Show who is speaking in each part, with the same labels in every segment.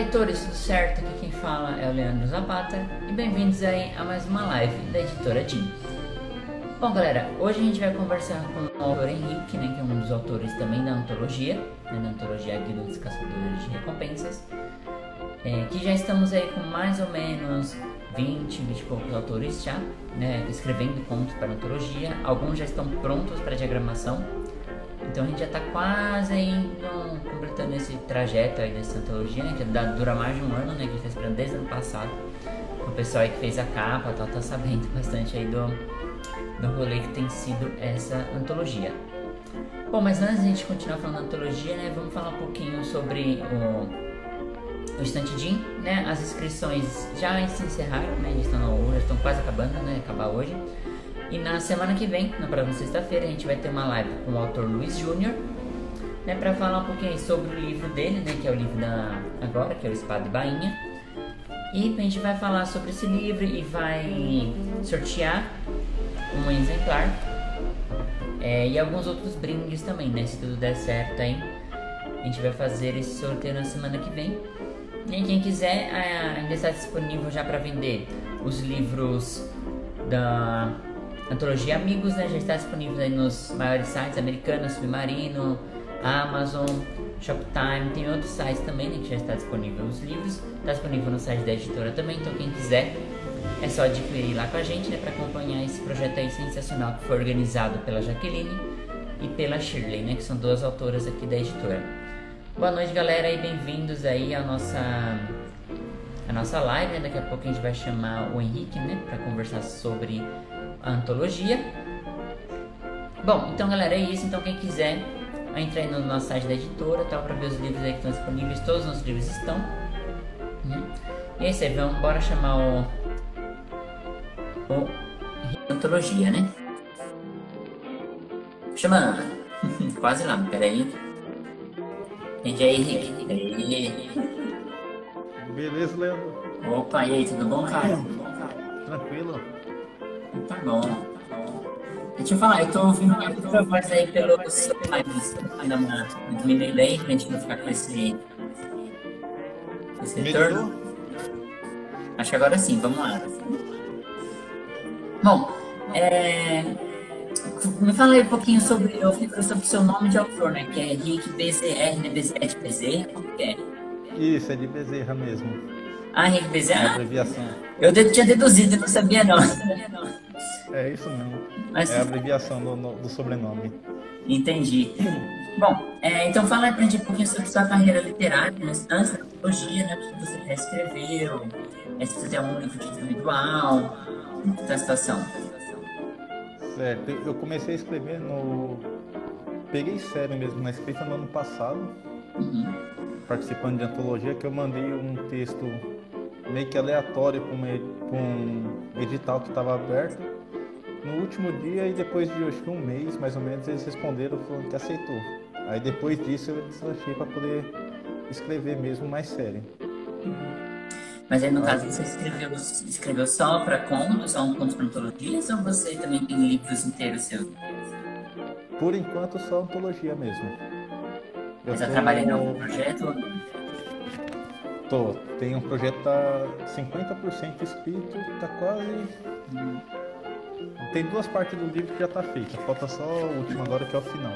Speaker 1: leitores, tudo certo? Aqui quem fala é o Leandro Zapata e bem-vindos aí a mais uma live da editora Jim. Bom galera, hoje a gente vai conversar com o autor Henrique, né, que é um dos autores também da antologia, né, da antologia Guilda dos Caçadores de Recompensas, é, que já estamos aí com mais ou menos 20, 20 e poucos autores já, né, escrevendo contos para a antologia, alguns já estão prontos para diagramação, então a gente já está quase indo, completando esse trajeto aí dessa antologia, né? Que dura mais de um ano, né? Que a gente está esperando desde o ano passado. O pessoal aí que fez a capa tal, tá sabendo bastante aí do, do rolê que tem sido essa antologia. Bom, mas antes de a gente continuar falando da antologia, né? Vamos falar um pouquinho sobre o, o Estante Jean, né? As inscrições já se encerraram, né? Já estão, já estão quase acabando, né? Acabar hoje. E na semana que vem, na próxima sexta-feira, a gente vai ter uma live com o autor Luiz Júnior, né, para falar um pouquinho sobre o livro dele, né, que é o livro da agora, que é o Espada e Bainha. E a gente vai falar sobre esse livro e vai sortear um exemplar é, e alguns outros brindes também, né? Se tudo der certo aí, a gente vai fazer esse sorteio na semana que vem. E quem quiser, ainda está disponível já para vender os livros da Antologia Amigos né, já está disponível aí nos maiores sites americanos, Submarino, Amazon, Shoptime, tem outros sites também né, que já está disponível os livros, está disponível no site da editora também, então quem quiser é só adquirir lá com a gente né, para acompanhar esse projeto aí sensacional que foi organizado pela Jaqueline e pela Shirley, né, que são duas autoras aqui da editora. Boa noite galera e bem-vindos aí à nossa a nossa live, né? Daqui a pouco a gente vai chamar o Henrique, né, para conversar sobre a antologia. Bom, então galera, é isso. Então quem quiser entrar aí no nosso site da editora, tal, para ver os livros aí que estão disponíveis. Todos os livros estão. Uhum. E é isso aí, vamos bora chamar o, o antologia, né? Chamando. Quase lá, peraí. Gente aí, Henrique.
Speaker 2: Beleza, Leandro?
Speaker 1: Opa, e aí, tudo bom, cara?
Speaker 2: Tranquilo.
Speaker 1: Tá bom. Deixa eu falar, eu tô ouvindo minha própria voz aí pelos lives. Ainda uma diminuída aí pra gente não ficar com esse. esse retorno. Acho que agora sim, vamos lá. Bom, é... me fala aí um pouquinho sobre, eu sobre o seu nome de autor, né? Que é Henrique BZR, né? É de Bezerra? Como que é?
Speaker 2: Isso, é de Bezerra mesmo.
Speaker 1: Ah, Henrique Bezerra? É
Speaker 2: abreviação.
Speaker 1: Eu tinha deduzido, não sabia não.
Speaker 2: É isso mesmo. Mas, é a abreviação do, do sobrenome.
Speaker 1: Entendi. Bom, é, então fala aí pra gente um pouquinho sobre sua carreira literária, né? antes da antologia, né? O que você já escreveu, é, se você tem um livro de individual, como tá a situação?
Speaker 2: Certo, eu comecei a escrever no... Peguei sério mesmo na escrita no ano passado, uhum. participando de antologia, que eu mandei um texto meio que aleatório para um edital que estava aberto no último dia e depois de acho que um mês mais ou menos eles responderam falando que aceitou. Aí depois disso eu deslanchei para poder escrever mesmo mais sério.
Speaker 1: Mas aí no caso você escreveu, escreveu só para contos, só um conto para antologias ou você também tem livros inteiros seus?
Speaker 2: Por enquanto só antologia mesmo.
Speaker 1: Eu Mas já tô... trabalha em algum projeto?
Speaker 2: Tô. Tem um projeto tá 50% escrito, tá quase. Hum. Tem duas partes do livro que já tá feita, falta só o último agora que é o final.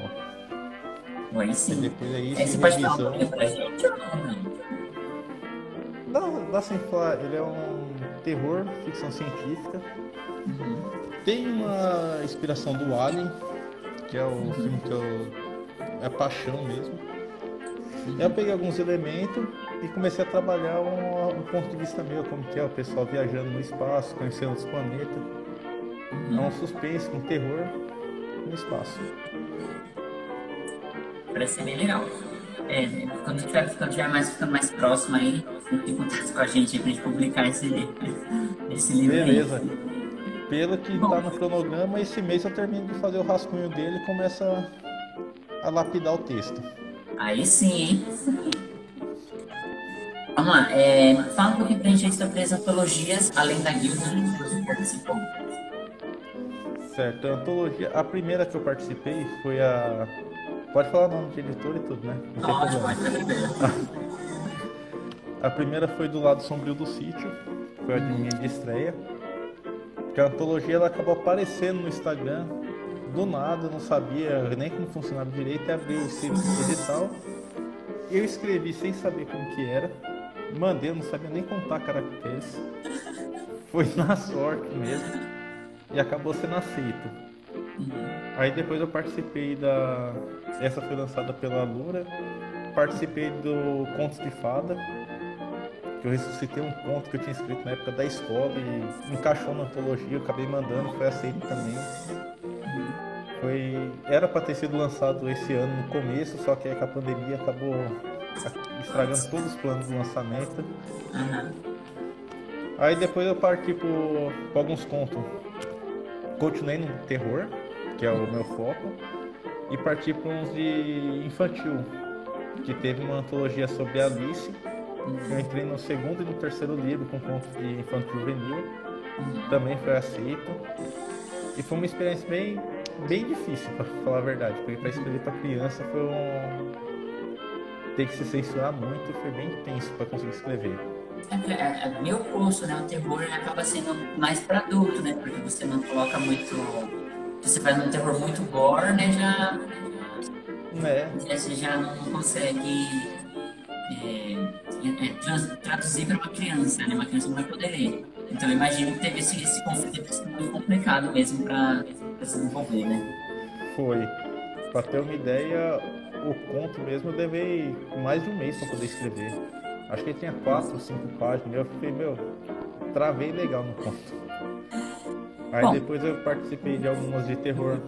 Speaker 1: Aí sim.
Speaker 2: E depois aí
Speaker 1: Esse pode falar um pra gente ou
Speaker 2: não? Dá, dá sem falar, ele é um terror, ficção científica. Uhum. Tem uma inspiração do Alien, que é o uhum. filme que eu. é paixão mesmo. Uhum. Eu peguei alguns elementos e comecei a trabalhar um, um, ponto de vista meu, como que é o pessoal viajando no espaço, conhecendo outros planetas. É um suspense, um terror no espaço.
Speaker 1: Parece ser bem legal. É, quando tiver, quando tiver mais, ficando mais próximo aí, entre em contato com a gente pra gente publicar esse, esse livro.
Speaker 2: Beleza. Aí. Pelo que Bom, tá no cronograma, esse mês eu termino de fazer o rascunho dele e começa a lapidar o texto.
Speaker 1: Aí sim, hein? Vamos lá, é, fala um pouquinho pra gente sobre as antologias, além da guilda que você participou.
Speaker 2: Certo, a antologia, a primeira que eu participei foi a. Pode falar o nome de editor e tudo, né?
Speaker 1: Não tem problema.
Speaker 2: A primeira foi do lado sombrio do sítio, foi a de minha de estreia. Que a antologia ela acabou aparecendo no Instagram do nada, eu não sabia nem como funcionava direito, abri o sítio digital. Eu escrevi sem saber como que era, mandei, eu não sabia nem contar caracteres. Foi na sorte mesmo e acabou sendo aceito. Aí depois eu participei da. Essa foi lançada pela Lura. Participei do Contos de Fada. Que eu ressuscitei um conto que eu tinha escrito na época da escola e encaixou na antologia, eu acabei mandando, foi aceito também. Foi. Era para ter sido lançado esse ano no começo, só que aí com a pandemia acabou estragando todos os planos do lançamento. Aí depois eu parti por alguns contos. Continuei no terror, que é o meu foco, e parti para uns de infantil, que teve uma antologia sobre Alice. Eu entrei no segundo e no terceiro livro com contos de infantil juvenil. Também foi aceito. E foi uma experiência bem, bem difícil, para falar a verdade, porque para escrever para criança foi um. Tem que se censurar muito foi bem tenso para conseguir escrever.
Speaker 1: É, é, meu curso, né? O terror acaba sendo mais para adulto, né? Porque você não coloca muito você faz um terror muito gore, né? Já. É. Você já não consegue é, é, é, trans, traduzir para uma criança, né? Uma criança não vai poder ler. Então eu imagino que teve esse, esse conflito muito complicado mesmo para se desenvolver, né?
Speaker 2: Foi. Para ter uma ideia, o conto mesmo eu levei mais de um mês para poder escrever. Acho que ele tinha quatro ou cinco páginas. Eu fiquei, meu, travei legal no conto. Aí Bom. depois eu participei de algumas de terror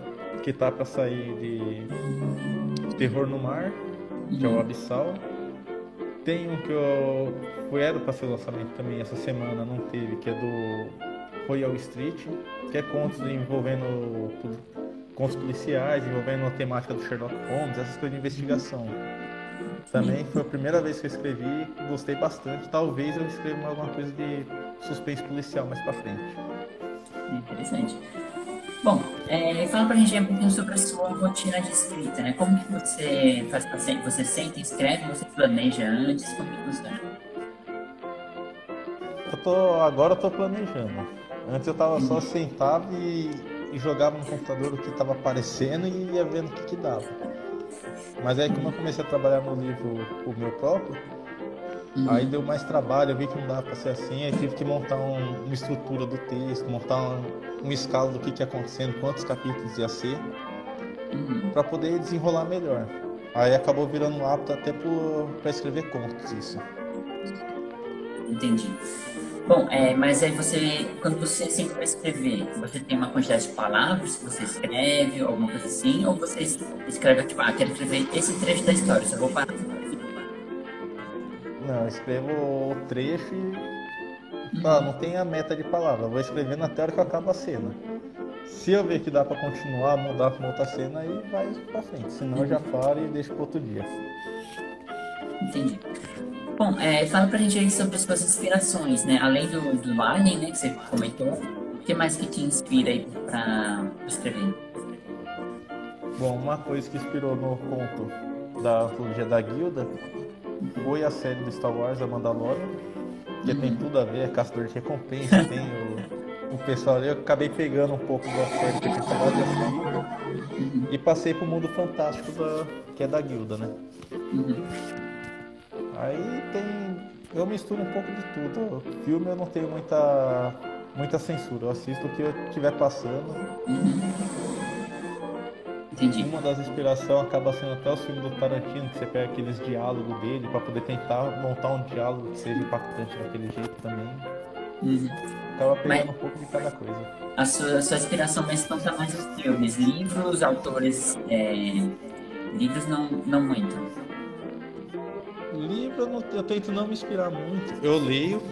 Speaker 2: que tá para sair de Terror no Mar, que é o uhum. Abissal. Tem um que eu foi era para ser lançamento também essa semana, não teve, que é do Royal Street, que é contos envolvendo contos policiais, envolvendo a temática do Sherlock Holmes, essas coisas de investigação. Também foi a primeira vez que eu escrevi, gostei bastante. Talvez eu escreva alguma coisa de suspense policial mais para frente.
Speaker 1: Interessante. Bom, é, fala pra gente um pouquinho sobre a sua rotina de escrita, né? Como que você faz Você senta, escreve, você planeja antes? Como que funciona?
Speaker 2: Eu tô, agora eu tô planejando. Antes eu tava só sentado e, e jogava no computador o que tava aparecendo e ia vendo o que, que dava. Mas aí como eu comecei a trabalhar no livro o meu próprio, Uhum. Aí deu mais trabalho, eu vi que não dava para ser assim, aí tive que montar um, uma estrutura do texto, montar um, uma escala do que, que ia acontecendo, quantos capítulos ia ser, uhum. para poder desenrolar melhor. Aí acabou virando um hábito até para escrever contos isso.
Speaker 1: Entendi. Bom, é, mas aí você, quando você sempre vai escrever, você tem uma quantidade de palavras que você escreve, alguma coisa assim, ou você escreve, tipo, ah, quero escrever esse trecho da história, só vou parar
Speaker 2: não, eu escrevo o trecho e. Ah, não tem a meta de palavra. Eu vou escrevendo até a hora que acaba a cena. Se eu ver que dá para continuar, mudar para outra cena, aí vai para frente. Senão eu já paro e deixo para outro dia.
Speaker 1: Entendi. Bom, é, fala pra gente aí sobre as suas inspirações, né? Além do, do Alien, né, que você comentou, o que mais que te inspira aí pra escrever?
Speaker 2: Bom, uma coisa que inspirou no conto da antologia da Guilda foi a série do Star Wars, a Mandalorian, que uhum. tem tudo a ver, é caçador de recompensa, tem o, o pessoal ali. Eu acabei pegando um pouco da série que eu tinha e passei pro mundo fantástico da, que é da guilda, né? Uhum. Aí tem. Eu misturo um pouco de tudo. O filme eu não tenho muita, muita censura, eu assisto o que eu estiver passando. Uhum.
Speaker 1: Entendi.
Speaker 2: Uma das inspirações acaba sendo até o filme do Tarantino, que você pega aqueles diálogos dele para poder tentar montar um diálogo que seja impactante daquele jeito também. Uhum. Acaba pegando Mas... um pouco de cada coisa.
Speaker 1: A sua, a sua inspiração mais conta mais os filmes, livros, autores. É... Livros não, não muito.
Speaker 2: Livro eu, não, eu tento não me inspirar muito. Eu leio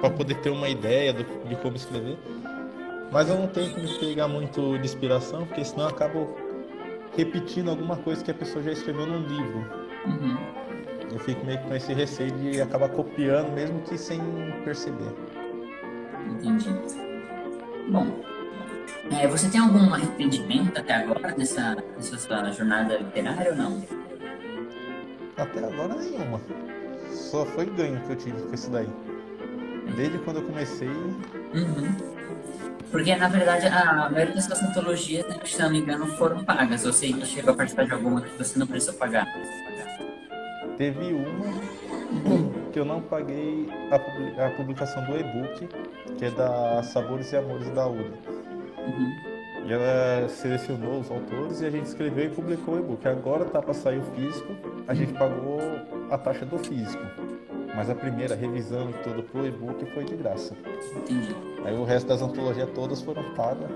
Speaker 2: para poder ter uma ideia do, de como escrever. Mas eu não tento me pegar muito de inspiração, porque senão eu acabo repetindo alguma coisa que a pessoa já escreveu num livro. Uhum. Eu fico meio com esse receio de acabar copiando, mesmo que sem perceber.
Speaker 1: Entendi. Bom, é, você tem algum arrependimento até agora dessa, dessa sua jornada literária ou não?
Speaker 2: Até agora nenhuma. só foi ganho que eu tive com isso daí. Desde quando eu comecei.
Speaker 1: Uhum. Porque, na verdade, a maioria das suas antologias, né, se não me engano, foram pagas. Ou seja, chegou a participar de alguma que você não precisou pagar.
Speaker 2: Teve uma que eu não paguei a, publicação do e-book, que é da Sabores e Amores da UDA. Uhum. E ela selecionou os autores e a gente escreveu e publicou o e-book. Agora tá para sair o físico, a gente pagou a taxa do físico. Mas a primeira revisão tudo pro e-book foi de graça. Entendi. Aí o resto das antologias todas foram pagas.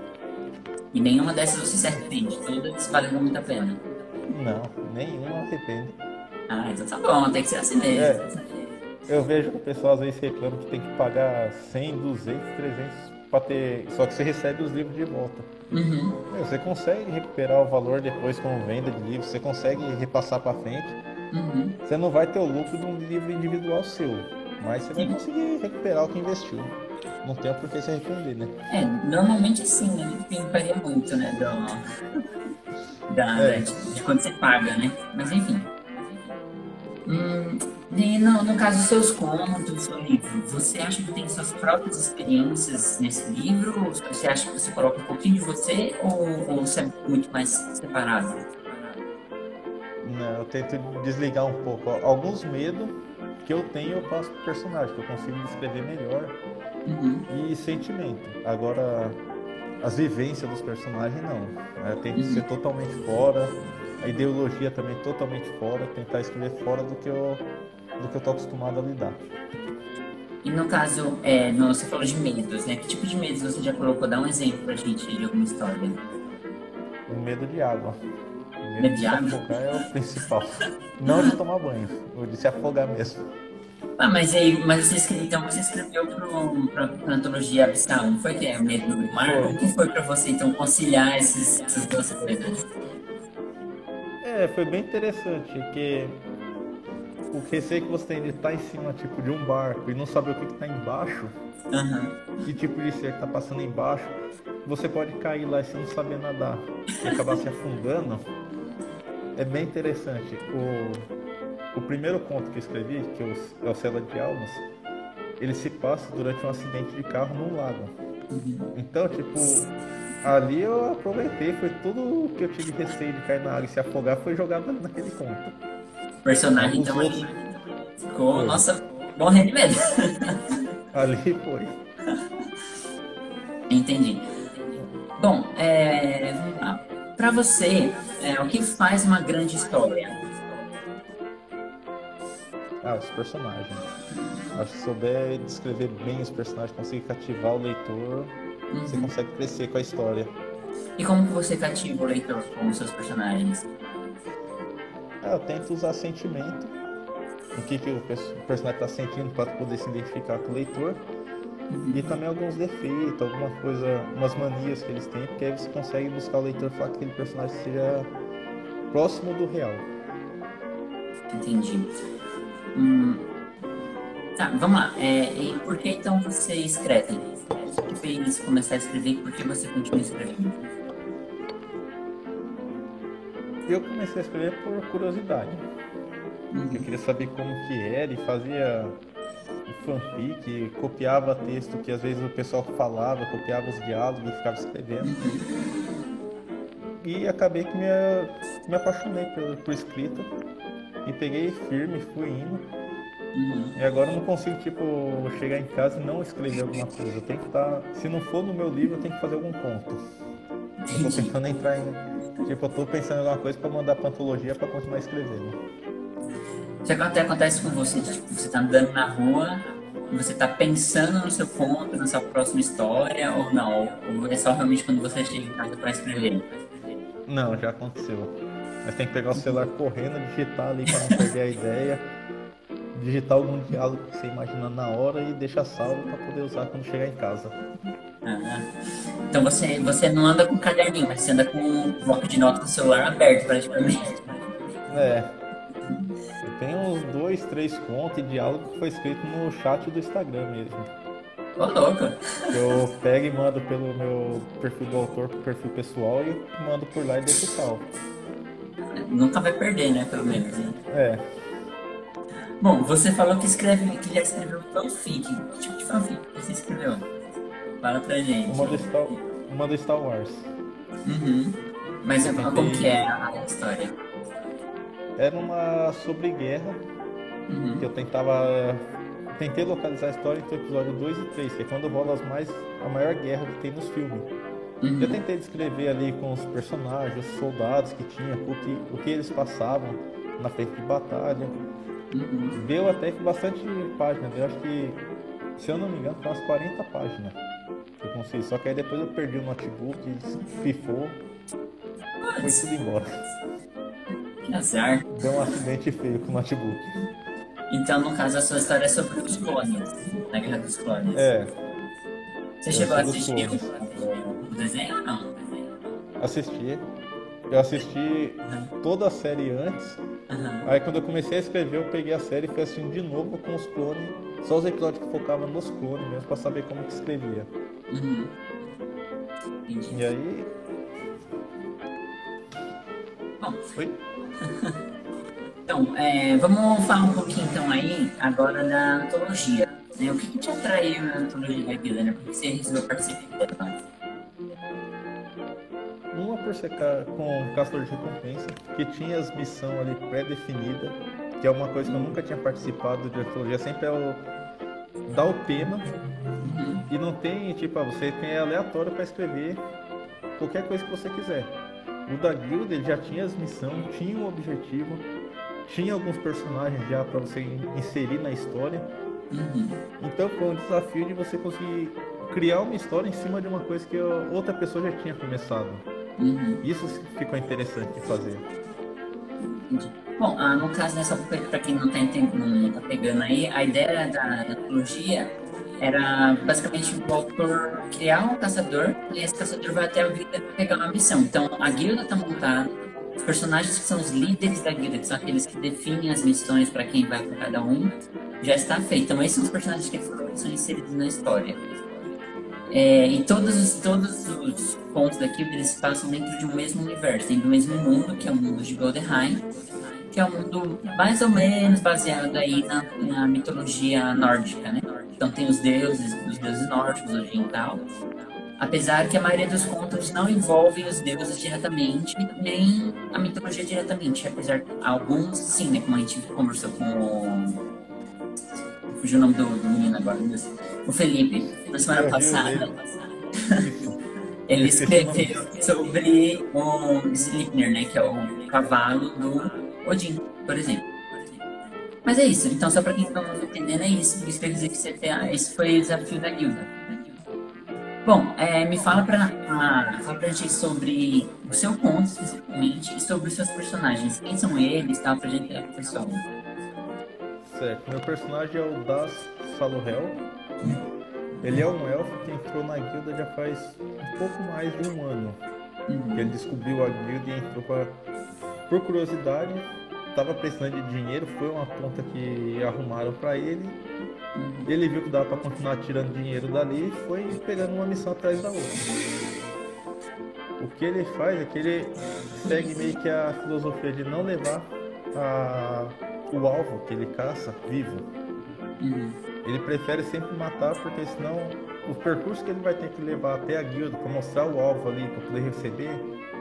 Speaker 1: E nenhuma dessas você se arrepende? Todas valeram muito a pena?
Speaker 2: Não, nenhuma arrepende.
Speaker 1: Ah, então tá bom, tem que ser assim mesmo. É,
Speaker 2: eu vejo que o pessoal às vezes reclama que tem que pagar 100, 200, 300 para ter. Só que você recebe os livros de volta. Uhum. Você consegue recuperar o valor depois com venda de livros, você consegue repassar para frente. Uhum. Você não vai ter o lucro de um livro individual seu, mas você vai conseguir recuperar o que investiu. Não tem por que se arrepender, né?
Speaker 1: É, normalmente sim, né? Tem varia muito, né? Do, da, é. de, de quando você paga, né? Mas enfim. Hum, e no, no caso dos seus contos, do seu livro, você acha que tem suas próprias experiências nesse livro? Você acha que você coloca um pouquinho de você ou, ou você é muito mais separado?
Speaker 2: Não, eu tento desligar um pouco. Alguns medos que eu tenho eu passo pro personagem, que eu consigo descrever melhor. Uhum. E sentimento. Agora, as vivências dos personagens não. É, tem que uhum. ser totalmente fora. A ideologia também totalmente fora. Tentar escrever fora do que eu do que eu tô acostumado a lidar.
Speaker 1: E no caso, é, no, você falou de medos, né? Que tipo de medos você já colocou? Dá um exemplo pra gente de alguma história.
Speaker 2: O medo de água.
Speaker 1: O medo, medo de, de água?
Speaker 2: afogar é o principal. Não de tomar banho, o de se afogar mesmo.
Speaker 1: Ah, mas aí, mas você escreveu, então você escreveu pra, pra antologia Abissal, não foi que é o medo do mar? Como que foi pra você, então, conciliar esses, essas duas coisas?
Speaker 2: É, foi bem interessante, que o receio que você tem de estar em cima tipo de um barco e não saber o que está embaixo, uhum. que tipo de ser está passando embaixo, você pode cair lá e você não saber nadar e acabar se afundando. É bem interessante. O, o primeiro conto que eu escrevi, que é o Cela de Almas, ele se passa durante um acidente de carro num lago. Uhum. Então, tipo, ali eu aproveitei, foi tudo que eu tive receio de cair na água e se afogar foi jogado naquele conto
Speaker 1: personagem, então ali ficou, nossa, bom rendimento.
Speaker 2: ali foi.
Speaker 1: Entendi. Bom, é. Pra você, é, o que faz uma grande história?
Speaker 2: Ah, os personagens. Acho que souber descrever bem os personagens, conseguir cativar o leitor, uhum. você consegue crescer com a história.
Speaker 1: E como você cativa o leitor com os seus personagens?
Speaker 2: É, eu tento usar sentimento, o que, que o personagem está sentindo para poder se identificar com o leitor. E também alguns defeitos, alguma coisa, umas manias que eles têm, porque aí você consegue buscar o leitor e falar que aquele personagem seja próximo do real.
Speaker 1: Entendi. Hum, tá, vamos lá. É, e por que então você escreve? O que fez começar a escrever e por que você continua escrevendo?
Speaker 2: Eu comecei a escrever por curiosidade. Uhum. Eu queria saber como que era e fazia fanfic, copiava texto que às vezes o pessoal falava, copiava os diálogos e ficava escrevendo. Uhum. E acabei que me, me apaixonei por, por escrita e peguei firme, fui indo. Uhum. E agora eu não consigo, tipo, chegar em casa e não escrever alguma coisa. Eu tenho que estar. Tá, se não for no meu livro, eu tenho que fazer algum ponto. Eu tô tentando entrar em Tipo, eu tô pensando em alguma coisa pra mandar pra antologia pra continuar escrevendo.
Speaker 1: Isso até acontece com você, tipo, você tá andando na rua e você tá pensando no seu conto, na sua próxima história, ou não? Ou é só realmente quando você chega em casa pra escrever?
Speaker 2: Não, já aconteceu. Mas tem que pegar o celular correndo, digitar ali pra não perder a ideia. Digitar algum diálogo que você imagina na hora e deixar salvo pra poder usar quando chegar em casa.
Speaker 1: Então você, você não anda com caderninho, mas você anda com um bloco de notas com o celular aberto praticamente.
Speaker 2: É. Eu tenho uns dois, três contos e diálogo que foi escrito no chat do Instagram mesmo.
Speaker 1: Ô louco!
Speaker 2: Eu pego e mando pelo meu perfil do autor pro perfil pessoal e mando por lá e deixo salvo.
Speaker 1: Nunca vai perder, né? Pelo menos. Né?
Speaker 2: É.
Speaker 1: Bom, você falou que escreve, que já escreveu fanfic. Que tipo de fanfic você escreveu? Fala pra gente.
Speaker 2: Uma do Star, uma do Star Wars.
Speaker 1: Uhum. Mas tentei... como que é a história?
Speaker 2: Era uma sobre guerra, uhum. que eu tentava. Tentei localizar a história entre o episódio 2 e 3, que é quando rola as mais, a maior guerra que tem nos filmes. Uhum. Eu tentei descrever ali com os personagens, os soldados que tinha, o que, o que eles passavam na frente de batalha. Uhum. Deu até que bastante páginas, eu acho que, se eu não me engano, foi umas 40 páginas eu consegui. Só que aí depois eu perdi o notebook, pifou, foi tudo embora.
Speaker 1: Que azar.
Speaker 2: Deu um acidente feio com o notebook.
Speaker 1: Então, no caso, a sua história é sobre os clones, na Guerra dos Clones.
Speaker 2: É.
Speaker 1: Você chegou a assistir o, desenho ou não?
Speaker 2: Assisti. Eu assisti toda a série antes. Uhum. Aí quando eu comecei a escrever, eu peguei a série e fui assistindo de novo com os clones. Só os episódios que focavam nos clones mesmo, pra saber como que escrevia. Uhum. E aí.
Speaker 1: Bom. Oi? então, é, vamos falar um pouquinho então aí agora da antologia. Né? O que, que te atraiu na antologia da Guilherme? Por que você resolveu participar dela?
Speaker 2: Uma por ser com Castor de Recompensa, que tinha as missões ali pré-definidas, que é uma coisa que eu nunca tinha participado de antologia, sempre é o dar o tema uhum. e não tem, tipo, ah, você tem aleatório para escrever qualquer coisa que você quiser. O da guilda ele já tinha as missões, tinha um objetivo, tinha alguns personagens já para você inserir na história. Uhum. Então foi um desafio de você conseguir criar uma história em cima de uma coisa que outra pessoa já tinha começado. Uhum. Isso ficou interessante de fazer.
Speaker 1: Bom, ah, no caso dessa para quem não está tá pegando aí, a ideia da, trilogia era basicamente o autor criar um caçador e esse caçador vai até a guilda pegar uma missão. Então a guilda está montada, os personagens que são os líderes da guilda, que são aqueles que definem as missões para quem vai com cada um, já está feito. Então esses são os personagens que são inseridos na história. É, e todos os, todos os pontos daqui eles passam dentro de um mesmo universo, dentro do mesmo mundo, que é o mundo de Goldenheim, que é um mundo mais ou menos baseado aí na, na mitologia nórdica, né? Então tem os deuses, os deuses nórdicos, oriental. Apesar que a maioria dos contos não envolvem os deuses diretamente, nem a mitologia diretamente. Apesar que alguns, sim, né? Como a gente conversou com o fugiu o nome do, do menino agora, o Felipe, na semana passada. ele escreveu sobre o Sleipnir, né, que é o cavalo do Odin, por exemplo. Mas é isso, então só para quem não está entendendo é isso, isso quer dizer que você tem, esse foi o desafio da guilda. Bom, é, me fala pra, a, fala pra gente sobre o seu conto especificamente e sobre os seus personagens. Quem são eles, tal, pra gente ter pessoal.
Speaker 2: Certo, meu personagem é o Das Salohel. Ele é um elfo que entrou na guilda já faz um pouco mais de um ano. Uhum. Ele descobriu a guilda e entrou pra, por curiosidade. Estava precisando de dinheiro, foi uma conta que arrumaram para ele. Ele viu que dava para continuar tirando dinheiro dali e foi pegando uma missão atrás da outra. O que ele faz é que ele segue meio que a filosofia de não levar a o alvo que ele caça vivo. Uhum. Ele prefere sempre matar porque senão o percurso que ele vai ter que levar até a guilda para mostrar o alvo ali para poder receber,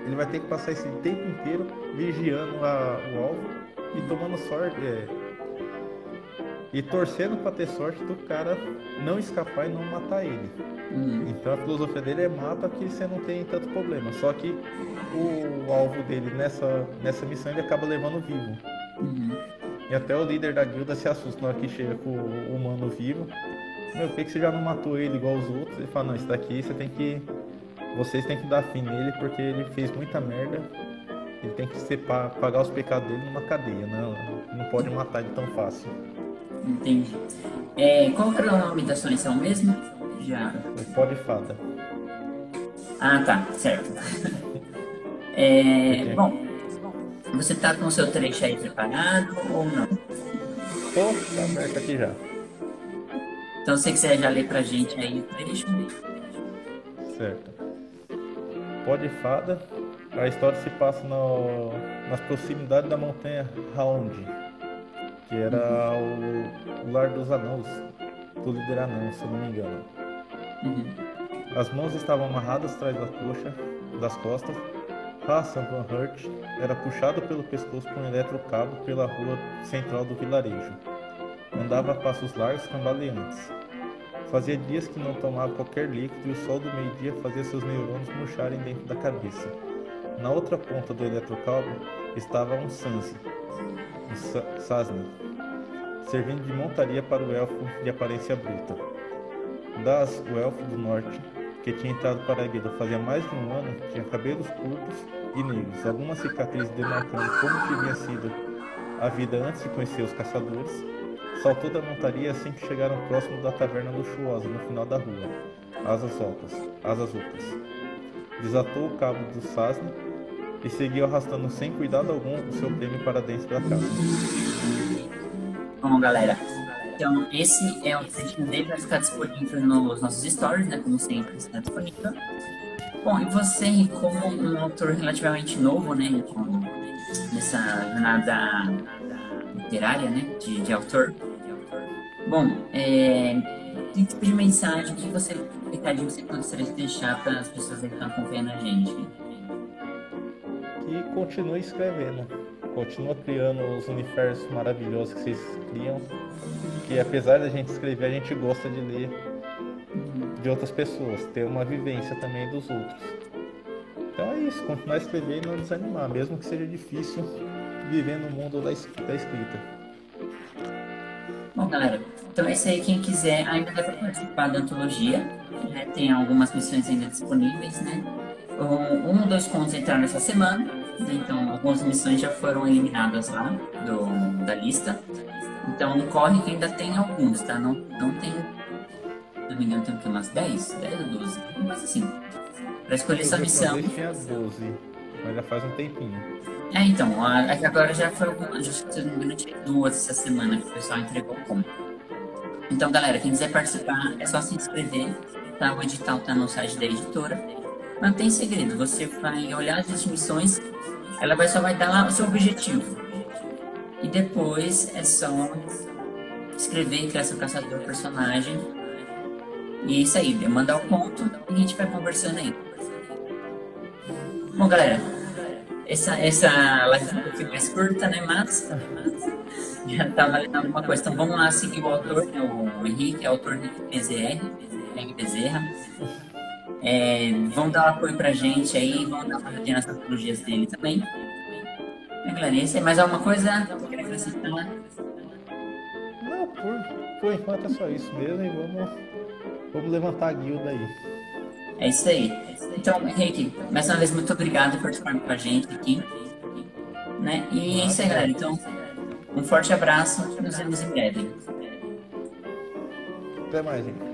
Speaker 2: ele vai ter que passar esse tempo inteiro vigiando a, o alvo e tomando sorte é, e torcendo para ter sorte do cara não escapar e não matar ele. Uhum. Então a filosofia dele é mata que você não tem tanto problema. Só que o alvo dele nessa, nessa missão ele acaba levando vivo. Uhum. E até o líder da guilda se assusta na hora que chega com o humano vivo. Meu, por que, que você já não matou ele igual os outros? Ele fala, não, isso daqui você tem que. Vocês têm que dar fim nele porque ele fez muita merda. Ele tem que ser, pagar os pecados dele numa cadeia, não, não pode matar ele tão fácil.
Speaker 1: Entendi. É, qual era o nome da sua missão mesmo? Já.
Speaker 2: O pó de fada.
Speaker 1: Ah tá, certo. é, bom, você tá com o seu trecho aí preparado ou não?
Speaker 2: Tô, tá aberto aqui já.
Speaker 1: Então, se você quiser já ler pra gente aí o trecho.
Speaker 2: Certo. Pó de fada. A história se passa no, nas proximidades da montanha Round. que era o, o lar dos anãos, do líder anão, se eu não me engano. Uhum. As mãos estavam amarradas atrás da coxa, das costas. Hassan Van Hurt era puxado pelo pescoço por um eletrocabo pela rua central do vilarejo. Andava a passos largos cambaleantes. Fazia dias que não tomava qualquer líquido e o sol do meio-dia fazia seus neurônios murcharem dentro da cabeça. Na outra ponta do eletrocabo estava um Sansi, um Sasna, servindo de montaria para o elfo de aparência bruta. Das, o elfo do norte, que tinha entrado para a guilda fazia mais de um ano, tinha cabelos curtos e negros, algumas cicatrizes demarcando como tinha sido a vida antes de conhecer os caçadores. Saltou da montaria assim que chegaram próximo da taverna luxuosa no final da rua, asas altas, asas ocas. Desatou o cabo do sasne e seguiu arrastando sem cuidado algum o seu prêmio para dentro da casa.
Speaker 1: Bom, galera, então esse é o trechinho dele, vai ficar disponível nos nossos stories, né? Como sempre, está disponível. Bom, e você, como um autor relativamente novo, né? Nessa jornada literária, né? De, de autor. Bom, é, que tipo de mensagem, que você, recadinho você gostaria de deixar para as pessoas que estão acompanhando a gente?
Speaker 2: Que continue escrevendo continua criando os universos maravilhosos que vocês criam. Que apesar da gente escrever, a gente gosta de ler de outras pessoas, ter uma vivência também dos outros. Então é isso, continuar a escrever e não desanimar, mesmo que seja difícil viver no mundo da, da escrita.
Speaker 1: Bom, galera, então é isso aí. Quem quiser ainda deve participar da antologia. Né? Tem algumas missões ainda disponíveis, né? Um, um ou dois contos entraram essa semana então, algumas missões já foram eliminadas lá do, da lista. Então, corre que ainda tem alguns, tá? Não, não tem. Se não me engano, tem umas 10? 10 ou 12? Mas assim. Pra escolher essa missão.
Speaker 2: Eu tinha 12, mas já faz um tempinho.
Speaker 1: É, então, é agora já foi alguma. se não me engano, tinha duas essa semana que o pessoal entregou como. Então, galera, quem quiser participar, é só se inscrever. Tá? O edital tá no site da editora. Não tem segredo, você vai olhar as distinções ela vai, só vai dar lá o seu objetivo. E depois é só escrever, criar seu caçador, personagem. E é isso aí, mandar o ponto e a gente vai conversando aí. Bom, galera, essa, essa live foi mais curta, né? Mas já tá valendo alguma coisa. Então vamos lá seguir o autor, né? o Henrique, é autor de PZR, Henrique Bezerra. É, vão dar um apoio pra gente aí, vão dar uma olhadinha nas tecnologias dele também. É, Clarice, mais alguma coisa que quer acrescentar?
Speaker 2: Não, por, por enquanto é só isso mesmo e vamos, vamos levantar a guilda aí.
Speaker 1: É isso aí. Então, Henrique, mais uma vez, muito obrigado por participar com a gente aqui. Né? E é isso aí, galera. Então, um forte abraço nos vemos em breve.
Speaker 2: Até mais, gente.